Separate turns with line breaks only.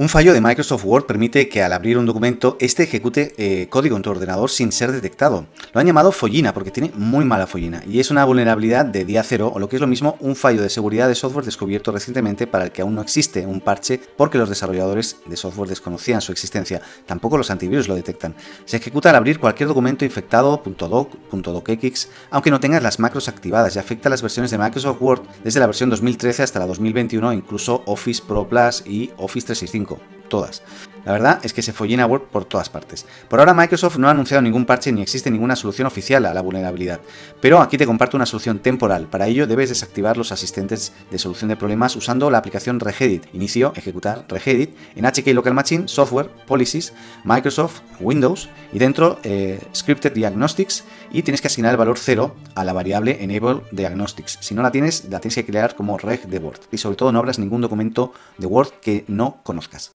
Un fallo de Microsoft Word permite que al abrir un documento este ejecute eh, código en tu ordenador sin ser detectado. Lo han llamado follina porque tiene muy mala follina y es una vulnerabilidad de día cero o lo que es lo mismo un fallo de seguridad de software descubierto recientemente para el que aún no existe un parche porque los desarrolladores de software desconocían su existencia. Tampoco los antivirus lo detectan. Se ejecuta al abrir cualquier documento infectado .doc, .docx, aunque no tengas las macros activadas y afecta a las versiones de Microsoft Word desde la versión 2013 hasta la 2021, incluso Office Pro Plus y Office 365 todas. La verdad es que se follina Word por todas partes. Por ahora Microsoft no ha anunciado ningún parche ni existe ninguna solución oficial a la vulnerabilidad, pero aquí te comparto una solución temporal. Para ello debes desactivar los asistentes de solución de problemas usando la aplicación Regedit. Inicio, ejecutar Regedit en HK Local Machine, Software, Policies, Microsoft, Windows y dentro eh, Scripted Diagnostics y tienes que asignar el valor 0 a la variable Enable Diagnostics. Si no la tienes, la tienes que crear como reg de Word. Y sobre todo no abras ningún documento de Word que no conozcas.